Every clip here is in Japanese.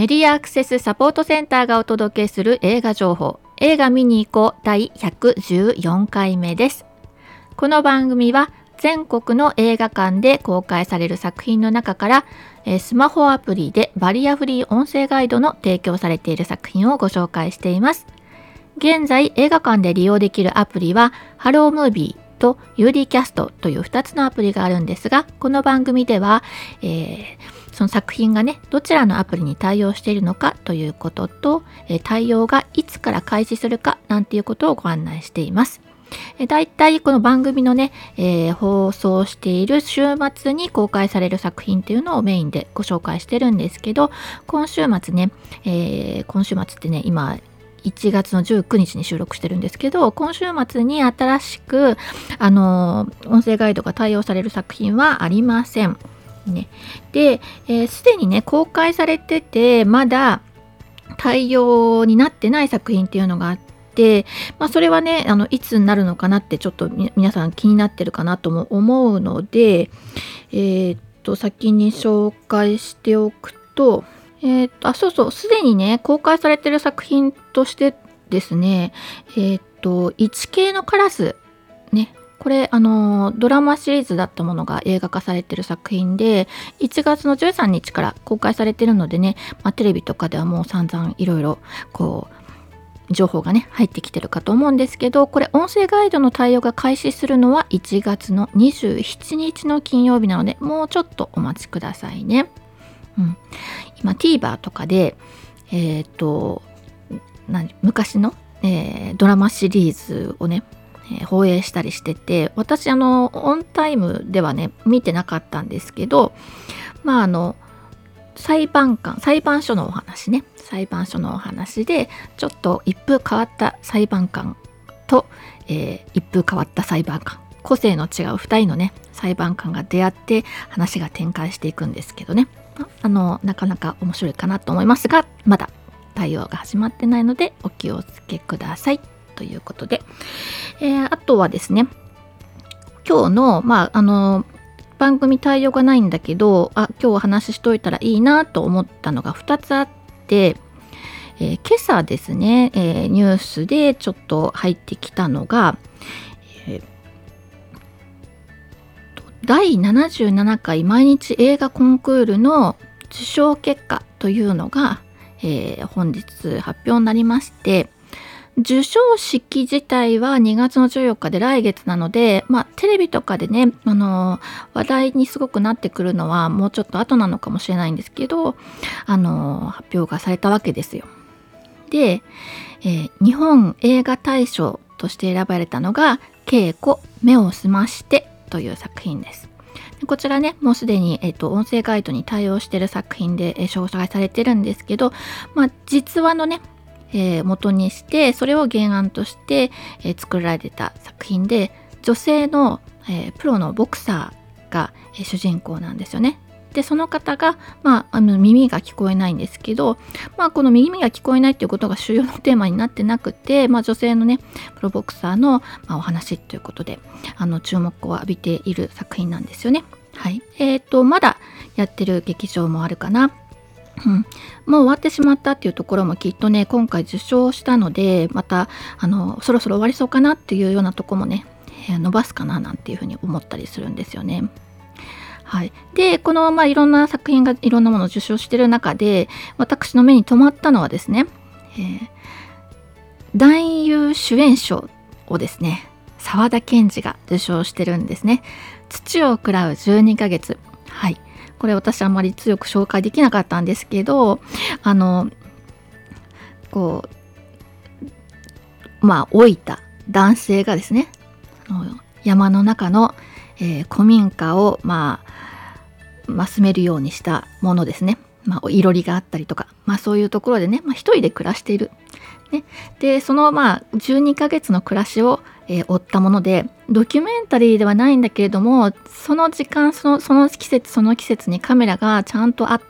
メディアアクセスサポートセンターがお届けする映画情報。映画見に行こう。第114回目です。この番組は全国の映画館で公開される作品の中からスマホアプリでバリアフリー音声ガイドの提供されている作品をご紹介しています。現在映画館で利用できるアプリはハロームービーと UD キャストという2つのアプリがあるんですがこの番組では、えー、その作品がねどちらのアプリに対応しているのかということと、え、対応がいつから開始するかなんていうことをご案内しています。えだいたいこの番組のね、えー、放送している週末に公開される作品っていうのをメインでご紹介してるんですけど今週末ね、えー、今週末ってね今1月の19日に収録してるんですけど今週末に新しくあの音声ガイドが対応される作品はありません。ね、で、す、えー、で、にね公開されててまだ対応になってない作品っていうのがあって、まあ、それはねあのいつになるのかなってちょっと皆さん気になってるかなとも思うので、えー、っと先に紹介しておくとえっ、と、あ、そうそう、すでにね、公開されてる作品としてですね、えっ、と、1K のカラス、ね、これ、あの、ドラマシリーズだったものが映画化されてる作品で、1月の13日から公開されてるのでね、まあ、テレビとかではもう散々いろいろ、こう、情報がね、入ってきてるかと思うんですけど、これ、音声ガイドの対応が開始するのは1月の27日の金曜日なので、もうちょっとお待ちくださいね。うん、今 TVer とかでえ、ー、と昔の、えー、ドラマシリーズをね、放映したりしてて私あのオンタイムではね見てなかったんですけどまああの裁判官裁判所のお話ね。裁判所のお話でちょっと一風変わった裁判官と、えー、一風変わった裁判官。個性の違う2人のね裁判官が出会って話が展開していくんですけどね。あのなかなか面白いかなと思いますがまだ対応が始まってないのでお気をつけください。ということで、えー、あとはですね今日のまああの番組対応がないんだけどあ今日お話ししといたらいいなと思ったのが2つあって、えー、今朝ですね、えー、ニュースでちょっと入ってきたのが、え第77回毎日映画コンクールの受賞結果というのが、えー、本日発表になりまして授賞式自体は2月の14日で来月なので、まあ、テレビとかでね、あのー、話題にすごくなってくるのはもうちょっと後なのかもしれないんですけど、あのー、発表がされたわけですよ。で、えー、日本映画大賞として選ばれたのが「稽古目を澄まして」という作品です。こちらね、もうすでに、えっと、音声ガイドに対応してる作品で、え紹介されてるんですけど、まあ、実話のね、えー、元にして、それを原案として、え、作られた作品で、女性の、え、プロのボクサーが、え主人公なんですよね。でその方が、まあ、あの耳が聞こえないんですけど、まあ、この耳が聞こえないっていうことが主要のテーマになってなくて、まあ、女性のねプロボクサーの、まあ、お話ということであの注目を浴びている作品なんですよね。はい、え、ー、とまだやってる劇場もあるかな。うん、もう終わってしまったっていうところもきっとね今回受賞したのでまたあのそろそろ終わりそうかなっていうようなとこもね、伸ばすかななんていうふうに思ったりするんですよね。はい、でこの、まあ、いろんな作品がいろんなものを受賞してる中で私の目に留まったのはですね、えー、男優主演賞をですね沢田研二が受賞してるんですね。土を喰らう12ヶ月。これ私あんまり強く紹介できなかったんですけどあのこうまあ老いた男性がですね山の中の、えー、古民家をまあまあ、住めるようにしたものですね。まあ、いろりがあったりとか、まあ、そういうところでね、まあ、一人で暮らしている。ね、でそのまあ12ヶ月の暮らしを、えー、追ったものでドキュメンタリーではないんだけれどもその時間そのその季節その季節にカメラがちゃんとあ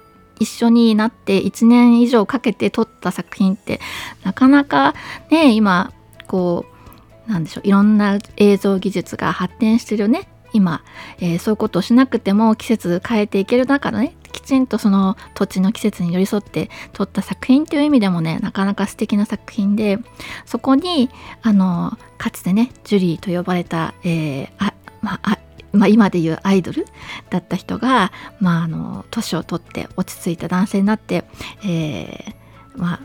一緒になって1年以上かけて撮った作品ってなかなかね今こうなんでしょういろんな映像技術が発展してるね。今、えー、そういうことをしなくても季節変えていける中のねきちんとその土地の季節に寄り添って撮った作品っていう意味でもねなかなか素敵な作品でそこにあのかつてねジュリーと呼ばれた、えー、あまあまあ、今でいうアイドルだった人が、まあ、あの年を取って落ち着いた男性になって、えー、まあ、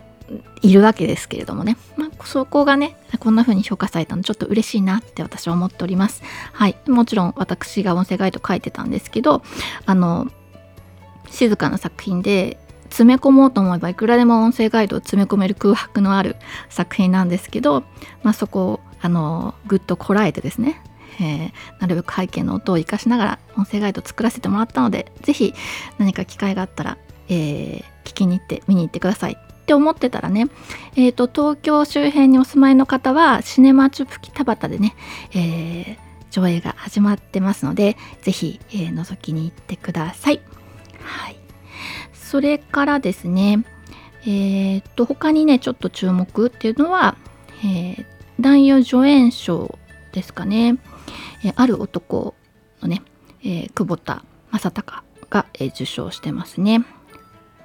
いるわけですけれどもね、まあ、そこがねこんな風に評価されたのちょっと嬉しいなって私は思っております。はい。もちろん私が音声ガイド書いてたんですけどあの静かな作品で詰め込もうと思えばいくらでも音声ガイドを詰め込める空白のある作品なんですけど、まあ、そこをあのぐっとこらえてですねえー、なるべく背景の音を活かしながら音声ガイドを作らせてもらったので是非何か機会があったら、えー、聞きに行って見に行ってくださいって思ってたらね、えーと、東京周辺にお住まいの方はシネマチュプキ田端でね、えー、上映が始まってますので是非、えー、覗きに行ってください。はい、それからですねえー、と他にねちょっと注目っていうのは、えー、男優助演賞ですかね。えある男のね、え、久保田正孝が、え、受賞してますね。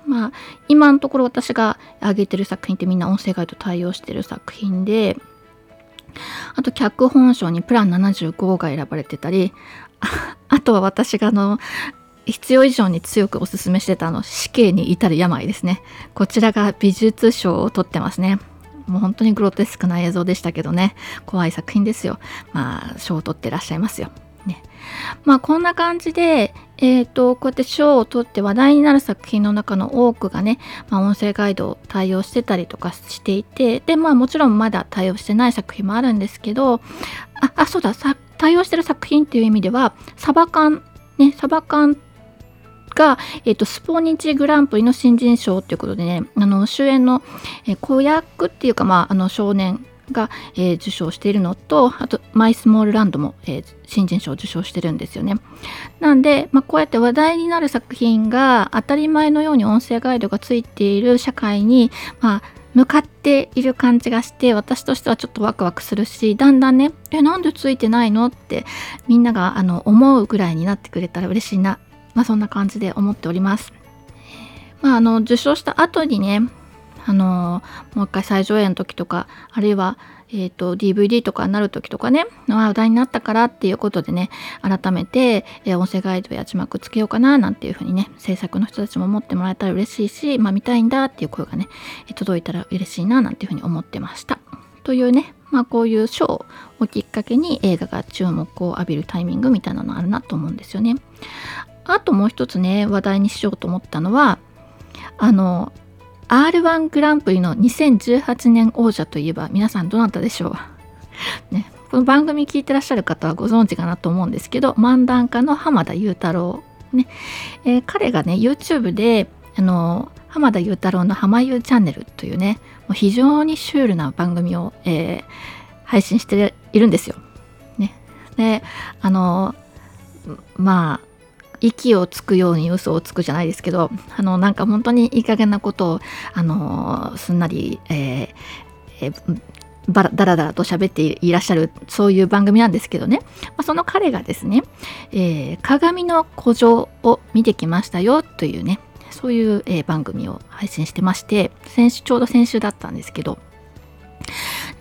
まあ今のところ私が挙げてる作品ってみんな音声ガイド対応してる作品であと脚本賞にプラン75が選ばれてたりあとは私があの必要以上に強くおすすめしてたあの死刑に至る病ですね。こちらが美術賞を取ってますね。もう本当にグロテスクな映像でしたけどね。怖い作品ですよ。まあ賞を取ってらっしゃいますよ。ね。まあこんな感じでえーと、こうやって賞を取って話題になる作品の中の多くがね、まあ、音声ガイドを対応してたりとかしていてでまあもちろんまだ対応してない作品もあるんですけどああそうだ対応してる作品っていう意味ではサバ缶ねサバ缶が、えーと、スポニチグランプリの新人賞ということでねあの主演の、えー、子役っていうか、まあ、あの少年が、えー、受賞しているのとあとマイスモールランドも、えー、新人賞を受賞してるんですよね。なんで、まあ、こうやって話題になる作品が当たり前のように音声ガイドがついている社会に、まあ、向かっている感じがして私としてはちょっとワクワクするしだんだんね「えなんでついてないの?」ってみんながあの思うぐらいになってくれたら嬉しいなまあ、そんな感じで思っております。まあ、あの受賞した後にねあのもう一回再上映の時とかあるいは、えーと、DVD とかになる時とかね話題になったからっていうことでね改めて、えー、音声ガイドや字幕つけようかななんていうふうにね制作の人たちも思ってもらえたら嬉しいし、まあ、見たいんだっていう声がね届いたら嬉しいななんていうふうに思ってました。というねまあこういう賞をきっかけに映画が注目を浴びるタイミングみたいなのあるなと思うんですよね。あともう一つね話題にしようと思ったのはあの R1 グランプリの2018年王者といえば皆さんどなたでしょう、ね、この番組聞いてらっしゃる方はご存知かなと思うんですけど漫談家の浜田雄太郎ね、えー、彼がね YouTube であの浜田雄太郎の浜優チャンネルというねもう非常にシュールな番組を、えー、配信しているんですよ。ね、であのまあ息をつくように嘘をつくじゃないですけどあのなんか本当にいい加減なことをあのすんなり、えーえーばらだらだらと喋っていらっしゃるそういう番組なんですけどね、まあ、その彼がですね、えー、鏡の古城を見てきましたよというねそういう、えー、番組を配信してまして先週ちょうど先週だったんですけど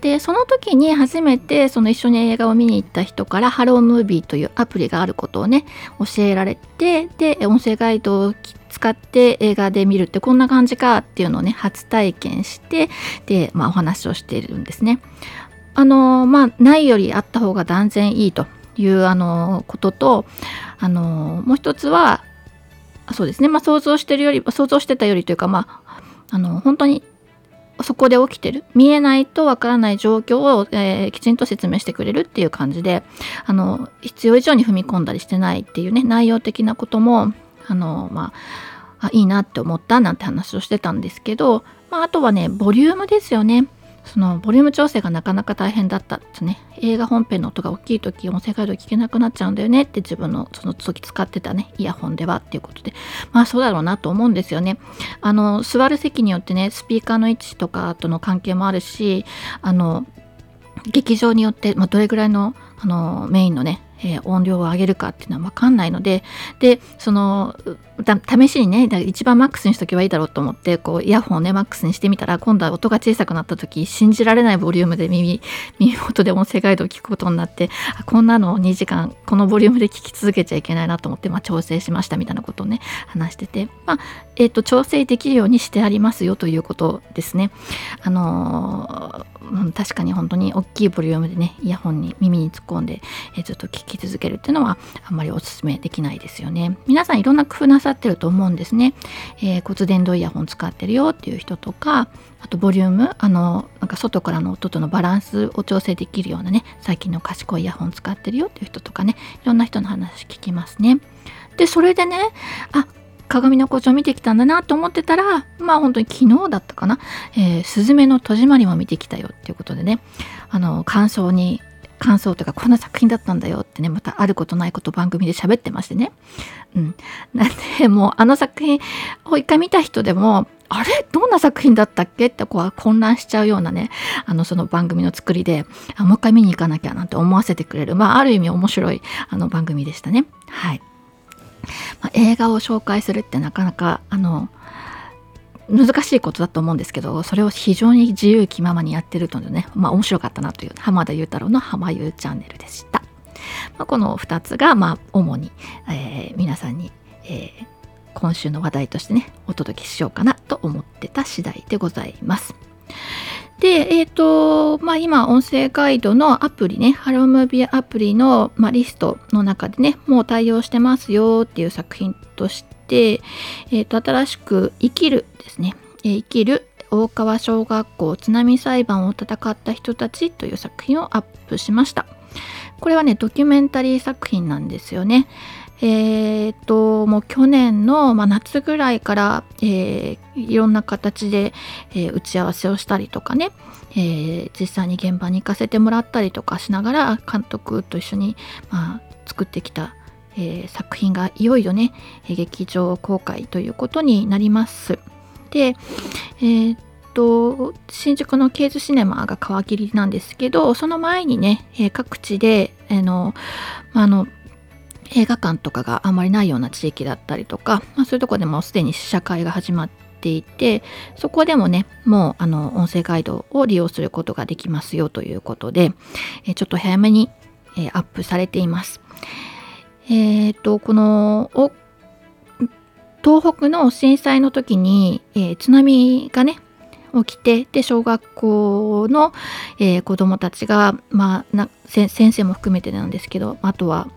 でその時に初めてその一緒に映画を見に行った人からハロームービーというアプリがあることをね教えられてで音声ガイドを使って映画で見るってこんな感じかっていうのをね初体験してで、まあ、お話をしているんですね。あのまあないよりあった方が断然いいというあのこととあのもう一つはそうですね、まあ、想像してるより想像してたよりというかまああの本当にそこで起きてる？見えないとわからない状況を、えー、きちんと説明してくれるっていう感じであの必要以上に踏み込んだりしてないっていうね内容的なこともあのまあいいなって思ったなんて話をしてたんですけど、まあ、あとはねボリュームですよね。そのボリューム調整がなかなか大変だったですね。映画本編の音が大きい時音声ガイド聞けなくなっちゃうんだよね。って自分のその時使ってたね。イヤホンではっていうことで。まあそうだろうなと思うんですよね。あの座る席によってねスピーカーの位置とかとの関係もあるしあの劇場によって、まあ、どれぐらいのあのメインのね、えー、音量を上げるかっていうのは分かんないのででその試しにね一番マックスにしとけばいいだろうと思ってこうイヤホンをねマックスにしてみたら今度は音が小さくなった時信じられないボリュームで耳 耳元で音声ガイドを聞くことになってこんなのを2時間このボリュームで聞き続けちゃいけないなと思って、まあ、調整しましたみたいなことをね話してて、まあえーと、調整できるようにしてありますよということですね。あのー、確かに本当に大きいボリュームでねイヤホンに耳に突っ込んで、え、ずっと聞き続けるっていうのはあんまりおすすめできないですよね。皆さんいろんな工夫なさってると思うんですね。えー、骨伝導イヤホン使ってるよっていう人とかあとボリュームあのなんか外からの音とのバランスを調整できるようなね最近の賢いイヤホン使ってるよっていう人とかねいろんな人の話聞きますね。でそれでねあ鏡の古城見てきたんだなと思ってたらまあ本当に昨日だったかな「えー、スズメの戸締まり」も見てきたよっていうことでね。あの感想に感想とかこんな作品だったんだよってねまたあることないこと番組で喋ってましてね。うん。なんでもうあの作品を一回見た人でもあれ？どんな作品だったっけってこう混乱しちゃうようなねあのその番組の作りでもう一回見に行かなきゃなんて思わせてくれるまあある意味面白いあの番組でしたね。はい、まあ、映画を紹介するってなかなかあの難しいことだと思うんですけどそれを非常に自由気ままにやってるとねまあ面白かったなという浜田雄太郎の浜優チャンネルでした、まあ、この2つがまあ主に、えー、皆さんに、えー、今週の話題としてねお届けしようかなと思ってた次第でございます。で、えっ、ー、と、まあ今、音声ガイドのアプリね、ハロームービーアプリの、まあ、リストの中でね、もう対応してますよっていう作品として、えっ、ー、と、新しく生きるですね、えー、生きる大川小学校津波裁判を戦った人たちという作品をアップしました。これはね、ドキュメンタリー作品なんですよね。えー、っと、もう去年の、まあ、夏ぐらいから、えー、いろんな形で、えー、打ち合わせをしたりとかね、え実際に現場に行かせてもらったりとかしながら監督と一緒に、まあ、作ってきたえー、作品がいよいよね劇場公開ということになります。で、えー、と新宿のケーズシネマが皮切りなんですけどその前にね、え、各地で、えのまあの映画館とかがあまりないような地域だったりとか、まあ、そういうとこでもすでに試写会が始まっていてそこでもねもうあの音声ガイドを利用することができますよということで、えちょっと早めに、えアップされています。えっ、ー、と、この、東北の震災の時に、えー、津波がね、起きて、で、小学校の、えー、子供たちが、まあな、先生も含めてなんですけど、あとは、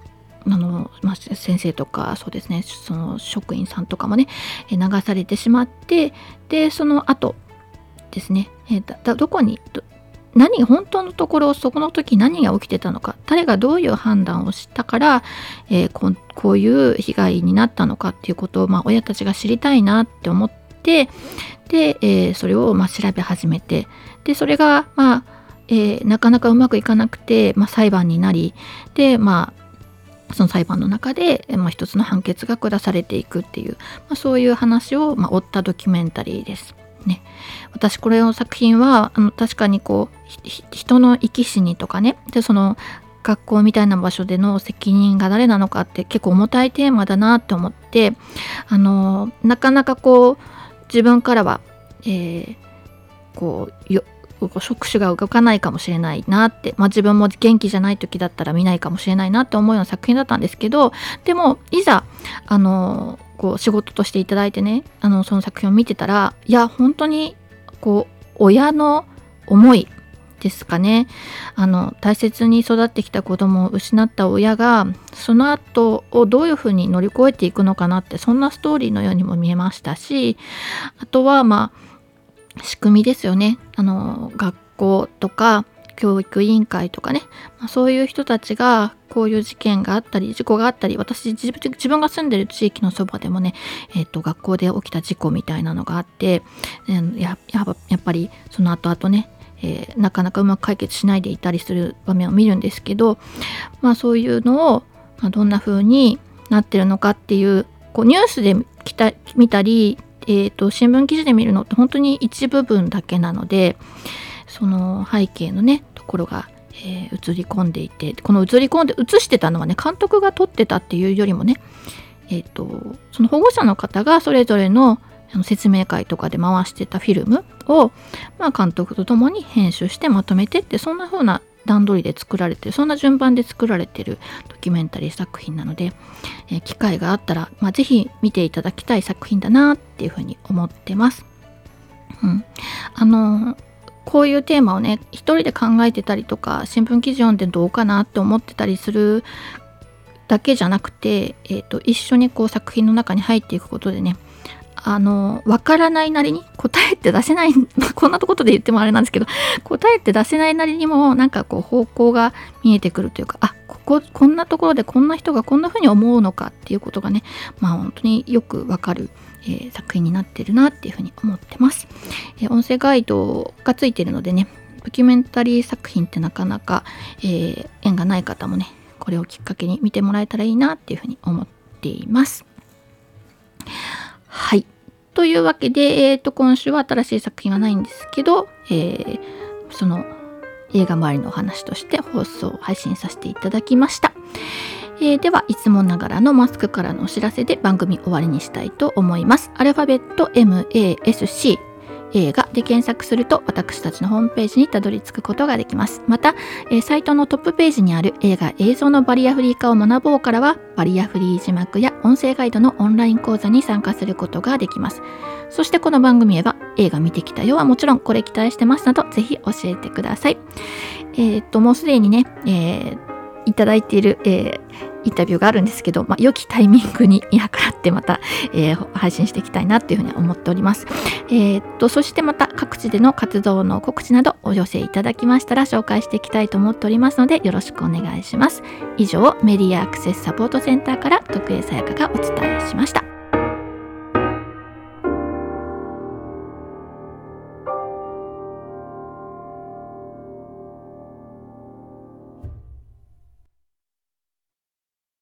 あの、まあ、先生とか、そうですね、その職員さんとかもね、流されてしまって、で、その後ですね、えー、どこに何本当のところそこの時何が起きてたのか誰がどういう判断をしたから、えー、ここういう被害になったのかっていうことを、まあ、親たちが知りたいなって思ってで、えー、それをまあ調べ始めてでそれが、まあえー、なかなかうまくいかなくて、まあ、裁判になりでまあその裁判の中で、まあ、一つの判決が下されていくっていう、まあ、そういう話を、まあ、追ったドキュメンタリーです。ね、私これの作品はあの確かにこう人の生き死にとかねでその学校みたいな場所での責任が誰なのかって結構重たいテーマだなって思ってあのなかなかこう自分からは、えー、こうよ触手が動かないかもしれないなって、まあ、自分も元気じゃない時だったら見ないかもしれないなって思うような作品だったんですけどでもいざあのこう仕事としていただいてねあのその作品を見てたらいや本当にこう親の思いですかね。あの大切に育ってきた子供を失った親がその後をどういうふうに乗り越えていくのかなってそんなストーリーのようにも見えましたしあとはまあ仕組みですよね。あの学校とか教育委員会とかね、まあ、そういう人たちがこういう事件があったり事故があったり私自分が住んでる地域のそばでもね、えーと、学校で起きた事故みたいなのがあって、えー、ややっぱりその後々ねえー、なかなかうまく解決しないでいたりする場面を見るんですけど、まあ、そういうのを、まあ、どんな風になってるのかっていうこうニュースで来た見たり、えーと新聞記事で見るのって本当に一部分だけなのでその背景のねところがえー、映り込んでいてこの映り込んで映してたのはね監督が撮ってたっていうよりもねえっ、ー、とその保護者の方がそれぞれの説明会とかで回してたフィルムを、まあ、監督と共に編集してまとめてってそんな風な段取りで作られてるそんな順番で作られてるドキュメンタリー作品なので、えー、機会があったら、まあ、ぜひ見ていただきたい作品だなっていうふうに思ってます。うん、あのこういうテーマをね一人で考えてたりとか新聞記事読んでどうかなって思ってたりするだけじゃなくて、えーと一緒にこう作品の中に入っていくことでねあの、わからないなりに答えって出せない、こんなとことで言ってもあれなんですけど、答えって出せないなりにも、なんかこう方向が見えてくるというか、あ、ここ、こんなところでこんな人がこんな風に思うのかっていうことがね、まあ本当によくわかる、えー、作品になってるなっていうふうに思ってます。えー、音声ガイドがついてるのでね、ドキュメンタリー作品ってなかなか、えー、縁がない方もね、これをきっかけに見てもらえたらいいなっていうふうに思っています。はい。というわけで、えー、と今週は新しい作品はないんですけど、えー、その映画周りのお話として放送を配信させていただきました。えー、ではいつもながらのマスクからのお知らせで番組終わりにしたいと思います。アルファベット MASC 映画で検索すると私たちのホームページにたどり着くことができます。また、え、サイトのトップページにある映画映像のバリアフリー化を学ぼうからはバリアフリー字幕や音声ガイドのオンライン講座に参加することができます。そしてこの番組へは映画見てきたよはもちろんこれ期待してますなどぜひ教えてください。えー、っと、もうすでにね、えーいただいている、えー、インタビューがあるんですけど、まあ、良きタイミングに見計らってまた、えー、配信していきたいなというふうに思っております。えー、っと、そしてまた各地での活動の告知などお寄せいただきましたら紹介していきたいと思っておりますのでよろしくお願いします。以上、メディアアクセスサポートセンターから徳江さやかがお伝えしました。